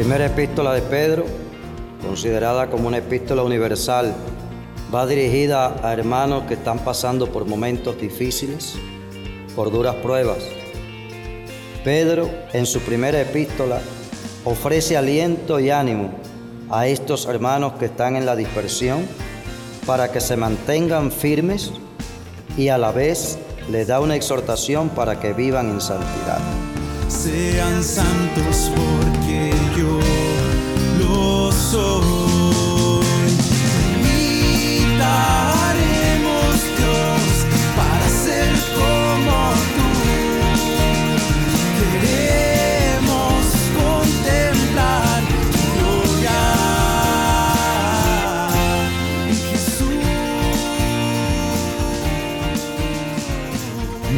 primera epístola de Pedro, considerada como una epístola universal, va dirigida a hermanos que están pasando por momentos difíciles, por duras pruebas. Pedro, en su primera epístola, ofrece aliento y ánimo a estos hermanos que están en la dispersión para que se mantengan firmes y a la vez les da una exhortación para que vivan en santidad. Sean santos porque.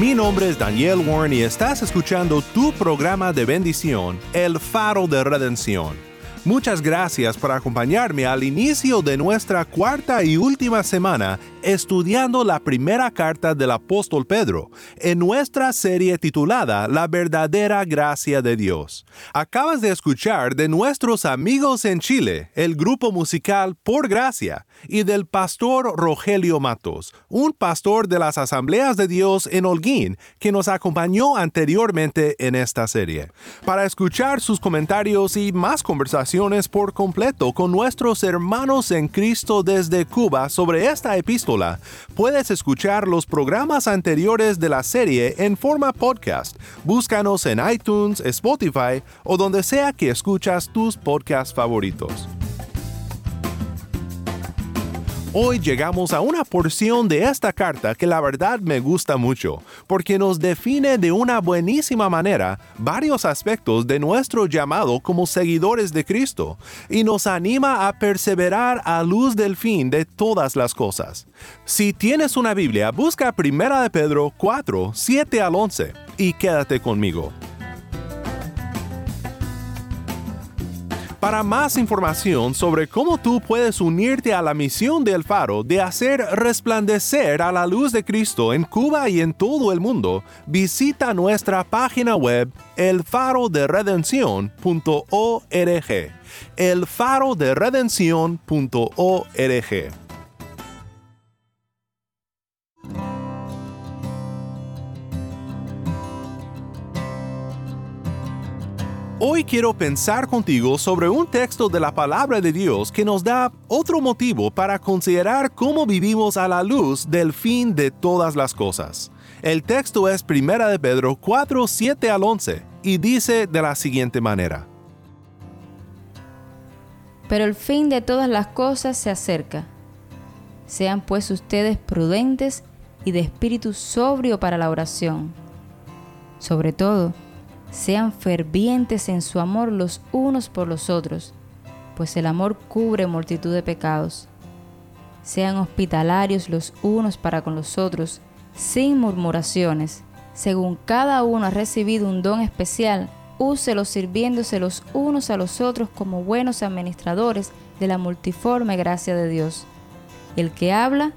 Mi nombre es Daniel Warren y estás escuchando tu programa de bendición, El Faro de Redención. Muchas gracias por acompañarme al inicio de nuestra cuarta y última semana estudiando la primera carta del apóstol Pedro, en nuestra serie titulada La verdadera gracia de Dios. Acabas de escuchar de nuestros amigos en Chile, el grupo musical Por Gracia, y del pastor Rogelio Matos, un pastor de las Asambleas de Dios en Holguín, que nos acompañó anteriormente en esta serie. Para escuchar sus comentarios y más conversaciones por completo con nuestros hermanos en Cristo desde Cuba sobre esta epístola, puedes escuchar los programas anteriores de la serie en forma podcast. Búscanos en iTunes, Spotify o donde sea que escuchas tus podcasts favoritos. Hoy llegamos a una porción de esta carta que la verdad me gusta mucho, porque nos define de una buenísima manera varios aspectos de nuestro llamado como seguidores de Cristo y nos anima a perseverar a luz del fin de todas las cosas. Si tienes una Biblia, busca 1 de Pedro 4, 7 al 11 y quédate conmigo. Para más información sobre cómo tú puedes unirte a la misión del faro de hacer resplandecer a la luz de Cristo en Cuba y en todo el mundo, visita nuestra página web elfaroderedención.org. elfaroderedención.org. Hoy quiero pensar contigo sobre un texto de la palabra de Dios que nos da otro motivo para considerar cómo vivimos a la luz del fin de todas las cosas. El texto es 1 de Pedro 4, 7 al 11 y dice de la siguiente manera. Pero el fin de todas las cosas se acerca. Sean pues ustedes prudentes y de espíritu sobrio para la oración. Sobre todo, sean fervientes en su amor los unos por los otros, pues el amor cubre multitud de pecados. Sean hospitalarios los unos para con los otros, sin murmuraciones. Según cada uno ha recibido un don especial, úselo sirviéndose los unos a los otros como buenos administradores de la multiforme gracia de Dios. El que habla,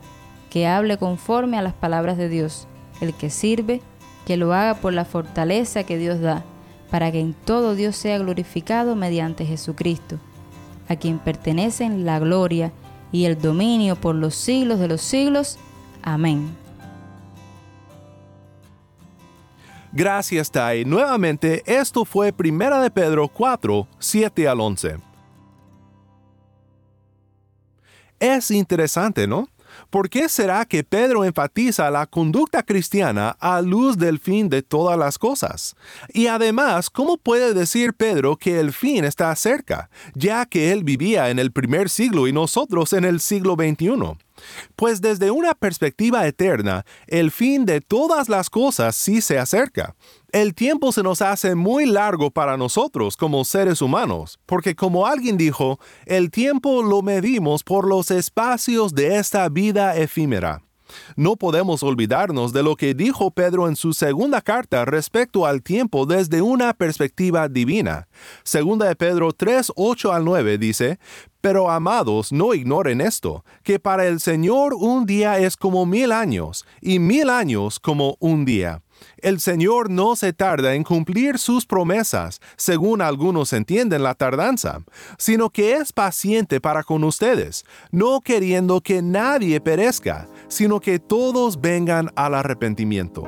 que hable conforme a las palabras de Dios. El que sirve, que lo haga por la fortaleza que Dios da, para que en todo Dios sea glorificado mediante Jesucristo, a quien pertenecen la gloria y el dominio por los siglos de los siglos. Amén. Gracias, Tai. Nuevamente, esto fue Primera de Pedro 4, 7 al 11. Es interesante, ¿no? ¿Por qué será que Pedro enfatiza la conducta cristiana a luz del fin de todas las cosas? Y además, ¿cómo puede decir Pedro que el fin está cerca, ya que él vivía en el primer siglo y nosotros en el siglo XXI? Pues desde una perspectiva eterna, el fin de todas las cosas sí se acerca. El tiempo se nos hace muy largo para nosotros como seres humanos, porque como alguien dijo, el tiempo lo medimos por los espacios de esta vida efímera. No podemos olvidarnos de lo que dijo Pedro en su segunda carta respecto al tiempo desde una perspectiva divina. Segunda de Pedro 3, 8 al 9 dice, Pero amados, no ignoren esto, que para el Señor un día es como mil años, y mil años como un día. El Señor no se tarda en cumplir sus promesas, según algunos entienden la tardanza, sino que es paciente para con ustedes, no queriendo que nadie perezca, sino que todos vengan al arrepentimiento.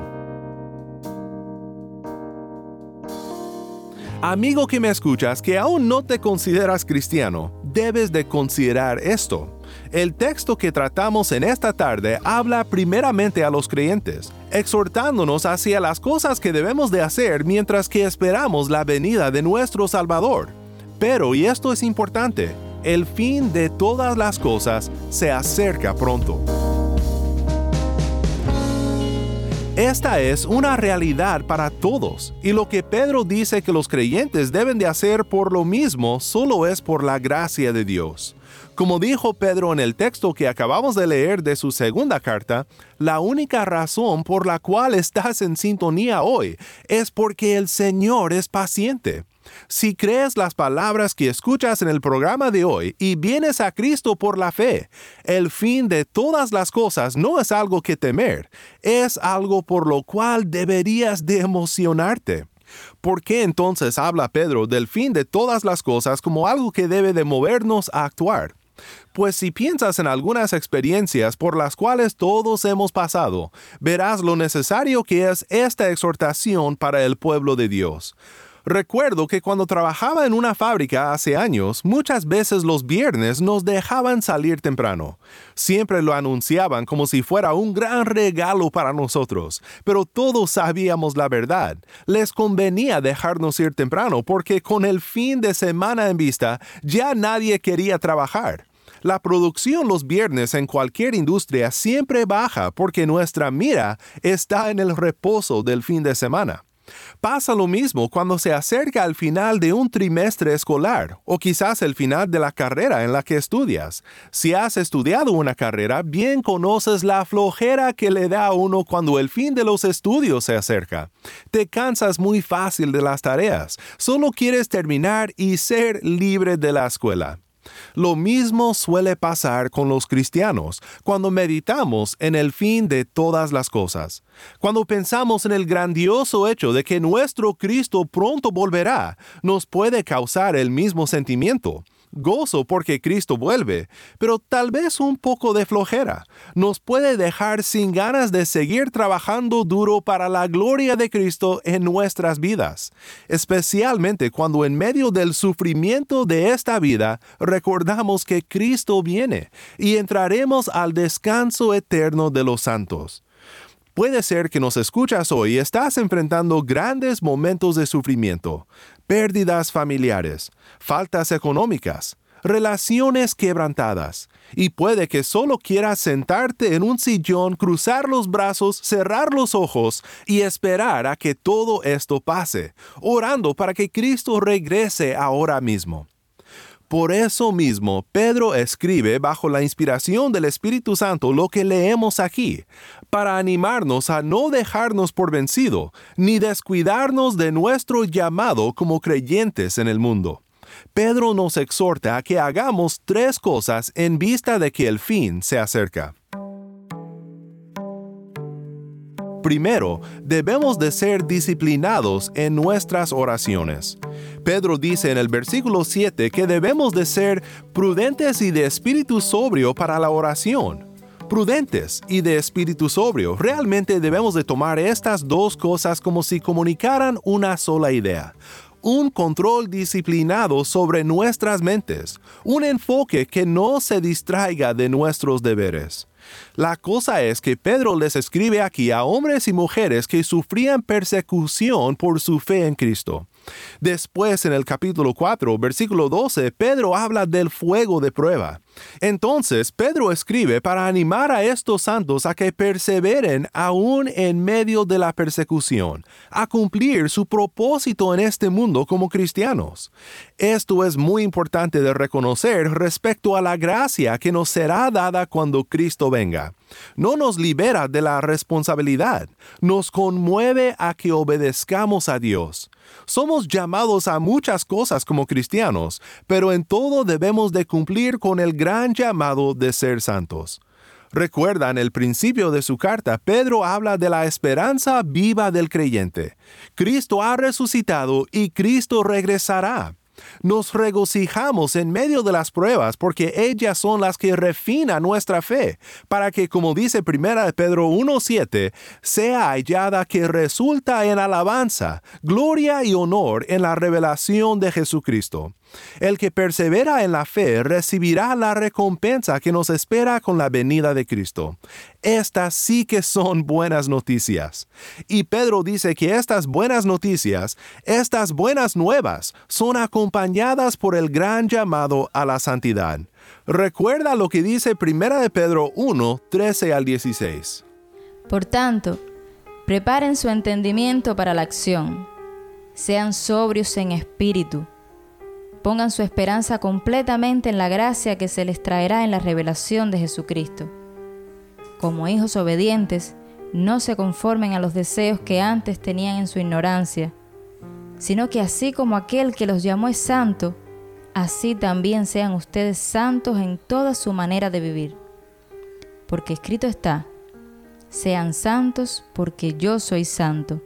Amigo que me escuchas que aún no te consideras cristiano, debes de considerar esto. El texto que tratamos en esta tarde habla primeramente a los creyentes, exhortándonos hacia las cosas que debemos de hacer mientras que esperamos la venida de nuestro Salvador. Pero, y esto es importante, el fin de todas las cosas se acerca pronto. Esta es una realidad para todos, y lo que Pedro dice que los creyentes deben de hacer por lo mismo solo es por la gracia de Dios. Como dijo Pedro en el texto que acabamos de leer de su segunda carta, la única razón por la cual estás en sintonía hoy es porque el Señor es paciente. Si crees las palabras que escuchas en el programa de hoy y vienes a Cristo por la fe, el fin de todas las cosas no es algo que temer, es algo por lo cual deberías de emocionarte. ¿Por qué entonces habla Pedro del fin de todas las cosas como algo que debe de movernos a actuar? Pues si piensas en algunas experiencias por las cuales todos hemos pasado, verás lo necesario que es esta exhortación para el pueblo de Dios. Recuerdo que cuando trabajaba en una fábrica hace años, muchas veces los viernes nos dejaban salir temprano. Siempre lo anunciaban como si fuera un gran regalo para nosotros, pero todos sabíamos la verdad. Les convenía dejarnos ir temprano porque con el fin de semana en vista ya nadie quería trabajar. La producción los viernes en cualquier industria siempre baja porque nuestra mira está en el reposo del fin de semana. Pasa lo mismo cuando se acerca al final de un trimestre escolar o quizás el final de la carrera en la que estudias. Si has estudiado una carrera, bien conoces la flojera que le da a uno cuando el fin de los estudios se acerca. Te cansas muy fácil de las tareas, solo quieres terminar y ser libre de la escuela. Lo mismo suele pasar con los cristianos cuando meditamos en el fin de todas las cosas. Cuando pensamos en el grandioso hecho de que nuestro Cristo pronto volverá, nos puede causar el mismo sentimiento gozo porque Cristo vuelve, pero tal vez un poco de flojera. Nos puede dejar sin ganas de seguir trabajando duro para la gloria de Cristo en nuestras vidas, especialmente cuando en medio del sufrimiento de esta vida recordamos que Cristo viene y entraremos al descanso eterno de los santos. Puede ser que nos escuchas hoy y estás enfrentando grandes momentos de sufrimiento, pérdidas familiares, faltas económicas, relaciones quebrantadas, y puede que solo quieras sentarte en un sillón, cruzar los brazos, cerrar los ojos y esperar a que todo esto pase, orando para que Cristo regrese ahora mismo. Por eso mismo, Pedro escribe bajo la inspiración del Espíritu Santo lo que leemos aquí, para animarnos a no dejarnos por vencido, ni descuidarnos de nuestro llamado como creyentes en el mundo. Pedro nos exhorta a que hagamos tres cosas en vista de que el fin se acerca. Primero, debemos de ser disciplinados en nuestras oraciones. Pedro dice en el versículo 7 que debemos de ser prudentes y de espíritu sobrio para la oración. Prudentes y de espíritu sobrio. Realmente debemos de tomar estas dos cosas como si comunicaran una sola idea un control disciplinado sobre nuestras mentes, un enfoque que no se distraiga de nuestros deberes. La cosa es que Pedro les escribe aquí a hombres y mujeres que sufrían persecución por su fe en Cristo. Después, en el capítulo 4, versículo 12, Pedro habla del fuego de prueba. Entonces, Pedro escribe para animar a estos santos a que perseveren aún en medio de la persecución, a cumplir su propósito en este mundo como cristianos. Esto es muy importante de reconocer respecto a la gracia que nos será dada cuando Cristo venga. No nos libera de la responsabilidad, nos conmueve a que obedezcamos a Dios. Somos llamados a muchas cosas como cristianos, pero en todo debemos de cumplir con el gran llamado de ser santos. Recuerdan el principio de su carta, Pedro habla de la esperanza viva del creyente. Cristo ha resucitado y Cristo regresará. Nos regocijamos en medio de las pruebas porque ellas son las que refinan nuestra fe, para que, como dice 1 Pedro 1.7, sea hallada que resulta en alabanza, gloria y honor en la revelación de Jesucristo. El que persevera en la fe recibirá la recompensa que nos espera con la venida de Cristo. Estas sí que son buenas noticias. Y Pedro dice que estas buenas noticias, estas buenas nuevas, son acompañadas por el gran llamado a la santidad. Recuerda lo que dice 1 de Pedro 1, 13 al 16. Por tanto, preparen su entendimiento para la acción. Sean sobrios en espíritu Pongan su esperanza completamente en la gracia que se les traerá en la revelación de Jesucristo. Como hijos obedientes, no se conformen a los deseos que antes tenían en su ignorancia, sino que así como aquel que los llamó es santo, así también sean ustedes santos en toda su manera de vivir. Porque escrito está, sean santos porque yo soy santo.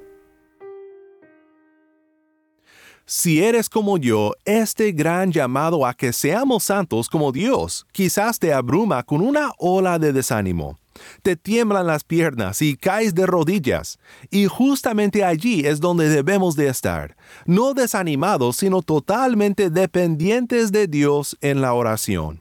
Si eres como yo, este gran llamado a que seamos santos como Dios quizás te abruma con una ola de desánimo. Te tiemblan las piernas y caes de rodillas. Y justamente allí es donde debemos de estar, no desanimados, sino totalmente dependientes de Dios en la oración.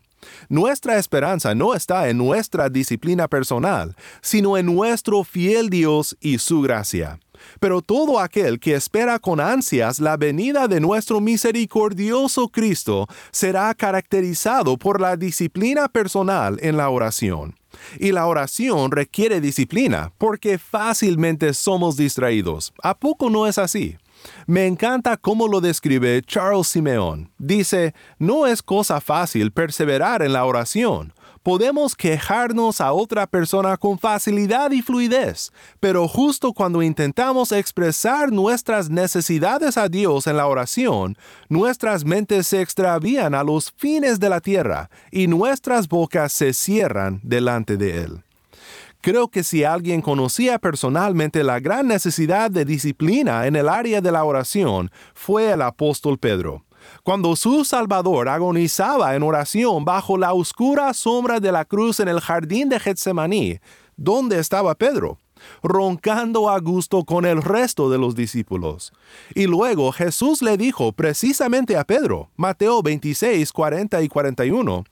Nuestra esperanza no está en nuestra disciplina personal, sino en nuestro fiel Dios y su gracia. Pero todo aquel que espera con ansias la venida de nuestro misericordioso Cristo será caracterizado por la disciplina personal en la oración. Y la oración requiere disciplina porque fácilmente somos distraídos. ¿A poco no es así? Me encanta cómo lo describe Charles Simeón. Dice, no es cosa fácil perseverar en la oración podemos quejarnos a otra persona con facilidad y fluidez, pero justo cuando intentamos expresar nuestras necesidades a Dios en la oración, nuestras mentes se extravían a los fines de la tierra y nuestras bocas se cierran delante de Él. Creo que si alguien conocía personalmente la gran necesidad de disciplina en el área de la oración, fue el apóstol Pedro cuando su Salvador agonizaba en oración bajo la oscura sombra de la cruz en el jardín de Getsemaní, ¿dónde estaba Pedro? roncando a gusto con el resto de los discípulos. Y luego Jesús le dijo precisamente a Pedro, Mateo 26, 40 y 41,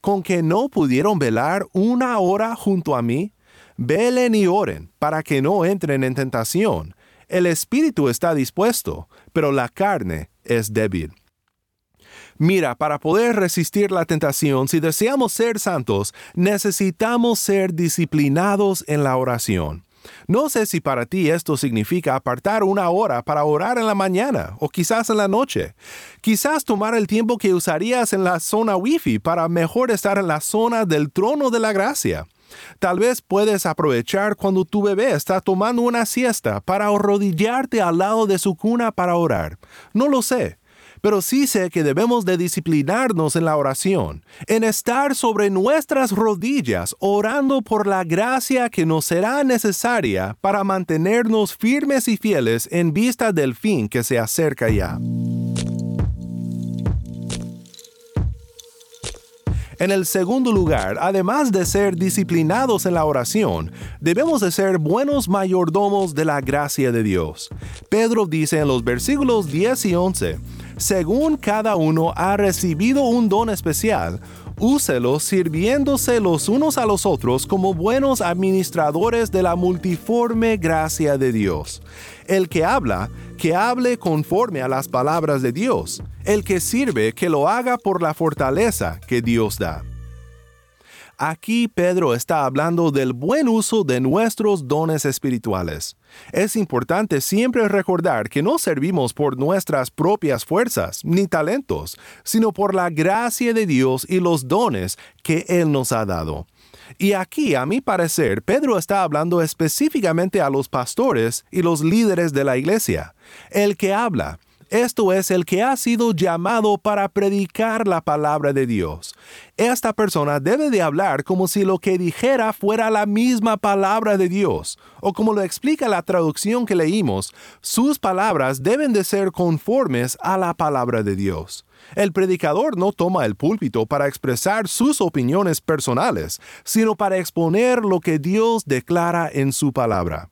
con que no pudieron velar una hora junto a mí, velen y oren para que no entren en tentación. El espíritu está dispuesto, pero la carne es débil. Mira, para poder resistir la tentación, si deseamos ser santos, necesitamos ser disciplinados en la oración. No sé si para ti esto significa apartar una hora para orar en la mañana o quizás en la noche. Quizás tomar el tiempo que usarías en la zona wifi para mejor estar en la zona del trono de la gracia. Tal vez puedes aprovechar cuando tu bebé está tomando una siesta para arrodillarte al lado de su cuna para orar. No lo sé pero sí sé que debemos de disciplinarnos en la oración, en estar sobre nuestras rodillas orando por la gracia que nos será necesaria para mantenernos firmes y fieles en vista del fin que se acerca ya. En el segundo lugar, además de ser disciplinados en la oración, debemos de ser buenos mayordomos de la gracia de Dios. Pedro dice en los versículos 10 y 11, según cada uno ha recibido un don especial, úselo sirviéndose los unos a los otros como buenos administradores de la multiforme gracia de Dios. El que habla, que hable conforme a las palabras de Dios. El que sirve, que lo haga por la fortaleza que Dios da. Aquí Pedro está hablando del buen uso de nuestros dones espirituales. Es importante siempre recordar que no servimos por nuestras propias fuerzas ni talentos, sino por la gracia de Dios y los dones que Él nos ha dado. Y aquí, a mi parecer, Pedro está hablando específicamente a los pastores y los líderes de la iglesia. El que habla, esto es el que ha sido llamado para predicar la palabra de Dios. Esta persona debe de hablar como si lo que dijera fuera la misma palabra de Dios, o como lo explica la traducción que leímos, sus palabras deben de ser conformes a la palabra de Dios. El predicador no toma el púlpito para expresar sus opiniones personales, sino para exponer lo que Dios declara en su palabra.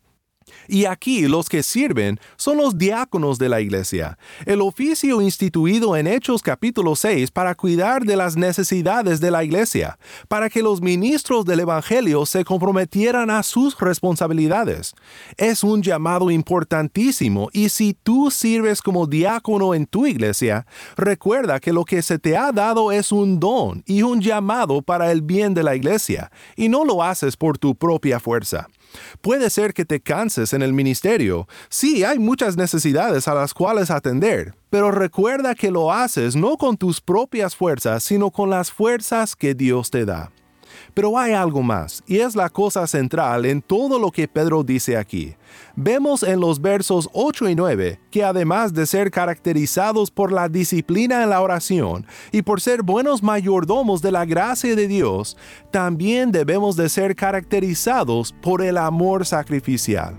Y aquí los que sirven son los diáconos de la iglesia, el oficio instituido en Hechos capítulo 6 para cuidar de las necesidades de la iglesia, para que los ministros del Evangelio se comprometieran a sus responsabilidades. Es un llamado importantísimo y si tú sirves como diácono en tu iglesia, recuerda que lo que se te ha dado es un don y un llamado para el bien de la iglesia, y no lo haces por tu propia fuerza. Puede ser que te canses en el ministerio. Sí, hay muchas necesidades a las cuales atender, pero recuerda que lo haces no con tus propias fuerzas, sino con las fuerzas que Dios te da. Pero hay algo más, y es la cosa central en todo lo que Pedro dice aquí. Vemos en los versos 8 y 9 que además de ser caracterizados por la disciplina en la oración y por ser buenos mayordomos de la gracia de Dios, también debemos de ser caracterizados por el amor sacrificial.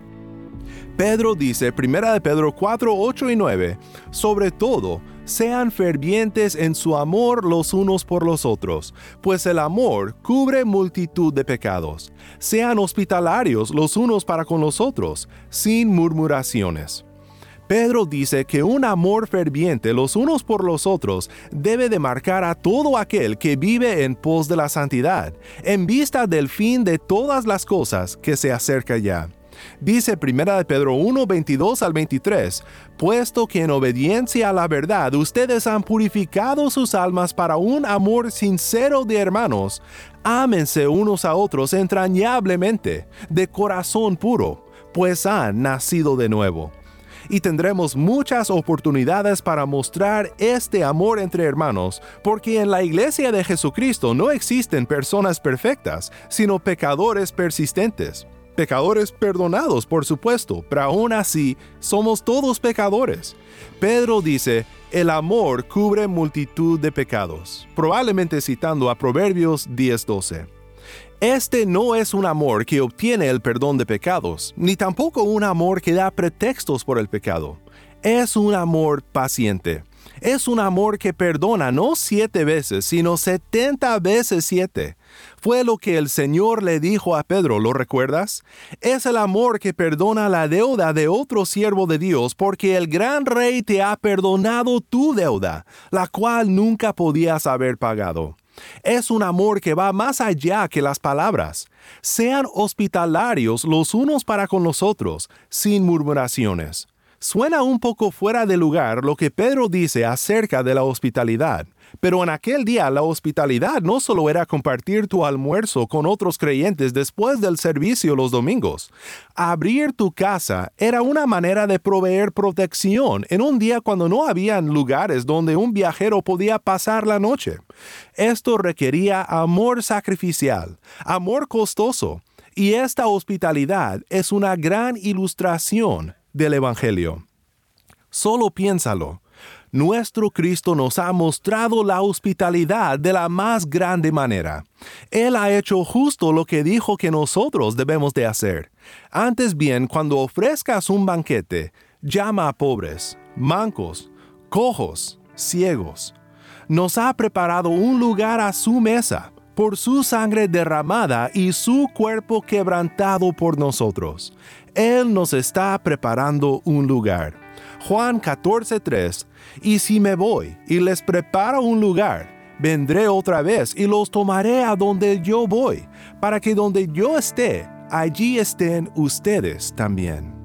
Pedro dice, 1 de Pedro 4, 8 y 9, sobre todo, sean fervientes en su amor los unos por los otros, pues el amor cubre multitud de pecados. Sean hospitalarios los unos para con los otros, sin murmuraciones. Pedro dice que un amor ferviente los unos por los otros debe de marcar a todo aquel que vive en pos de la santidad, en vista del fin de todas las cosas que se acerca ya. Dice 1 Pedro 1, 22 al 23, puesto que en obediencia a la verdad ustedes han purificado sus almas para un amor sincero de hermanos, ámense unos a otros entrañablemente, de corazón puro, pues han nacido de nuevo y tendremos muchas oportunidades para mostrar este amor entre hermanos, porque en la iglesia de Jesucristo no existen personas perfectas, sino pecadores persistentes. Pecadores perdonados, por supuesto, pero aún así somos todos pecadores. Pedro dice, el amor cubre multitud de pecados, probablemente citando a Proverbios 10:12. Este no es un amor que obtiene el perdón de pecados, ni tampoco un amor que da pretextos por el pecado. Es un amor paciente. Es un amor que perdona no siete veces, sino setenta veces siete. Fue lo que el Señor le dijo a Pedro, ¿lo recuerdas? Es el amor que perdona la deuda de otro siervo de Dios porque el gran rey te ha perdonado tu deuda, la cual nunca podías haber pagado. Es un amor que va más allá que las palabras. Sean hospitalarios los unos para con los otros, sin murmuraciones. Suena un poco fuera de lugar lo que Pedro dice acerca de la hospitalidad, pero en aquel día la hospitalidad no solo era compartir tu almuerzo con otros creyentes después del servicio los domingos. Abrir tu casa era una manera de proveer protección en un día cuando no habían lugares donde un viajero podía pasar la noche. Esto requería amor sacrificial, amor costoso, y esta hospitalidad es una gran ilustración del Evangelio. Solo piénsalo. Nuestro Cristo nos ha mostrado la hospitalidad de la más grande manera. Él ha hecho justo lo que dijo que nosotros debemos de hacer. Antes bien, cuando ofrezcas un banquete, llama a pobres, mancos, cojos, ciegos. Nos ha preparado un lugar a su mesa por su sangre derramada y su cuerpo quebrantado por nosotros. Él nos está preparando un lugar. Juan 14:3 Y si me voy y les preparo un lugar, vendré otra vez y los tomaré a donde yo voy, para que donde yo esté, allí estén ustedes también.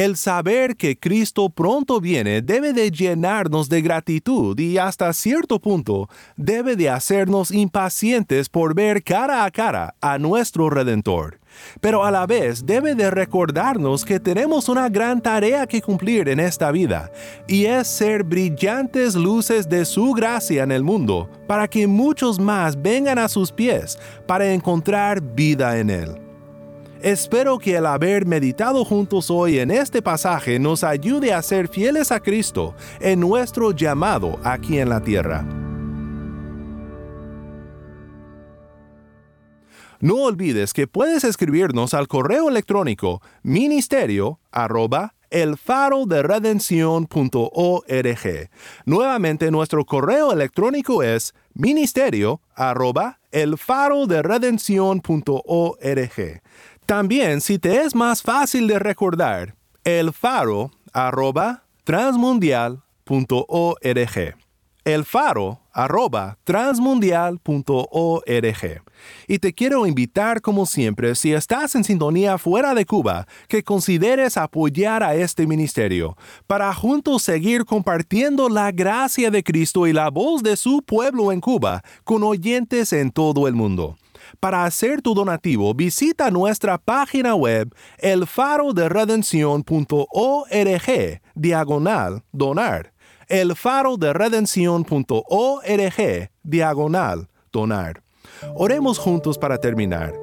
El saber que Cristo pronto viene debe de llenarnos de gratitud y hasta cierto punto debe de hacernos impacientes por ver cara a cara a nuestro Redentor. Pero a la vez debe de recordarnos que tenemos una gran tarea que cumplir en esta vida, y es ser brillantes luces de su gracia en el mundo, para que muchos más vengan a sus pies para encontrar vida en él. Espero que el haber meditado juntos hoy en este pasaje nos ayude a ser fieles a Cristo en nuestro llamado aquí en la tierra. No olvides que puedes escribirnos al correo electrónico ministerio arroba el faro de Nuevamente nuestro correo electrónico es ministerio arroba el faro de también, si te es más fácil de recordar, el faro arroba transmundial.org. Y te quiero invitar, como siempre, si estás en sintonía fuera de Cuba, que consideres apoyar a este ministerio, para juntos seguir compartiendo la gracia de Cristo y la voz de su pueblo en Cuba con oyentes en todo el mundo. Para hacer tu donativo, visita nuestra página web elfaroderedención.org diagonal donar. elfaroderedención.org diagonal donar. Oremos juntos para terminar.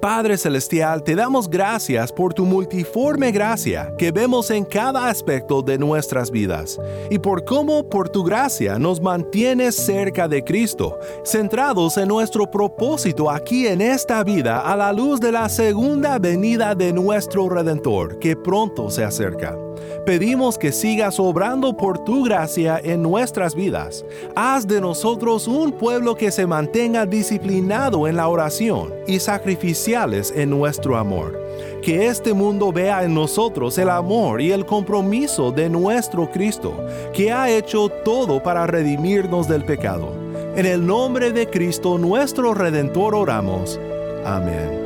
Padre Celestial, te damos gracias por tu multiforme gracia que vemos en cada aspecto de nuestras vidas y por cómo por tu gracia nos mantienes cerca de Cristo, centrados en nuestro propósito aquí en esta vida a la luz de la segunda venida de nuestro Redentor que pronto se acerca. Pedimos que sigas obrando por tu gracia en nuestras vidas. Haz de nosotros un pueblo que se mantenga disciplinado en la oración y sacrificiales en nuestro amor. Que este mundo vea en nosotros el amor y el compromiso de nuestro Cristo, que ha hecho todo para redimirnos del pecado. En el nombre de Cristo nuestro Redentor oramos. Amén.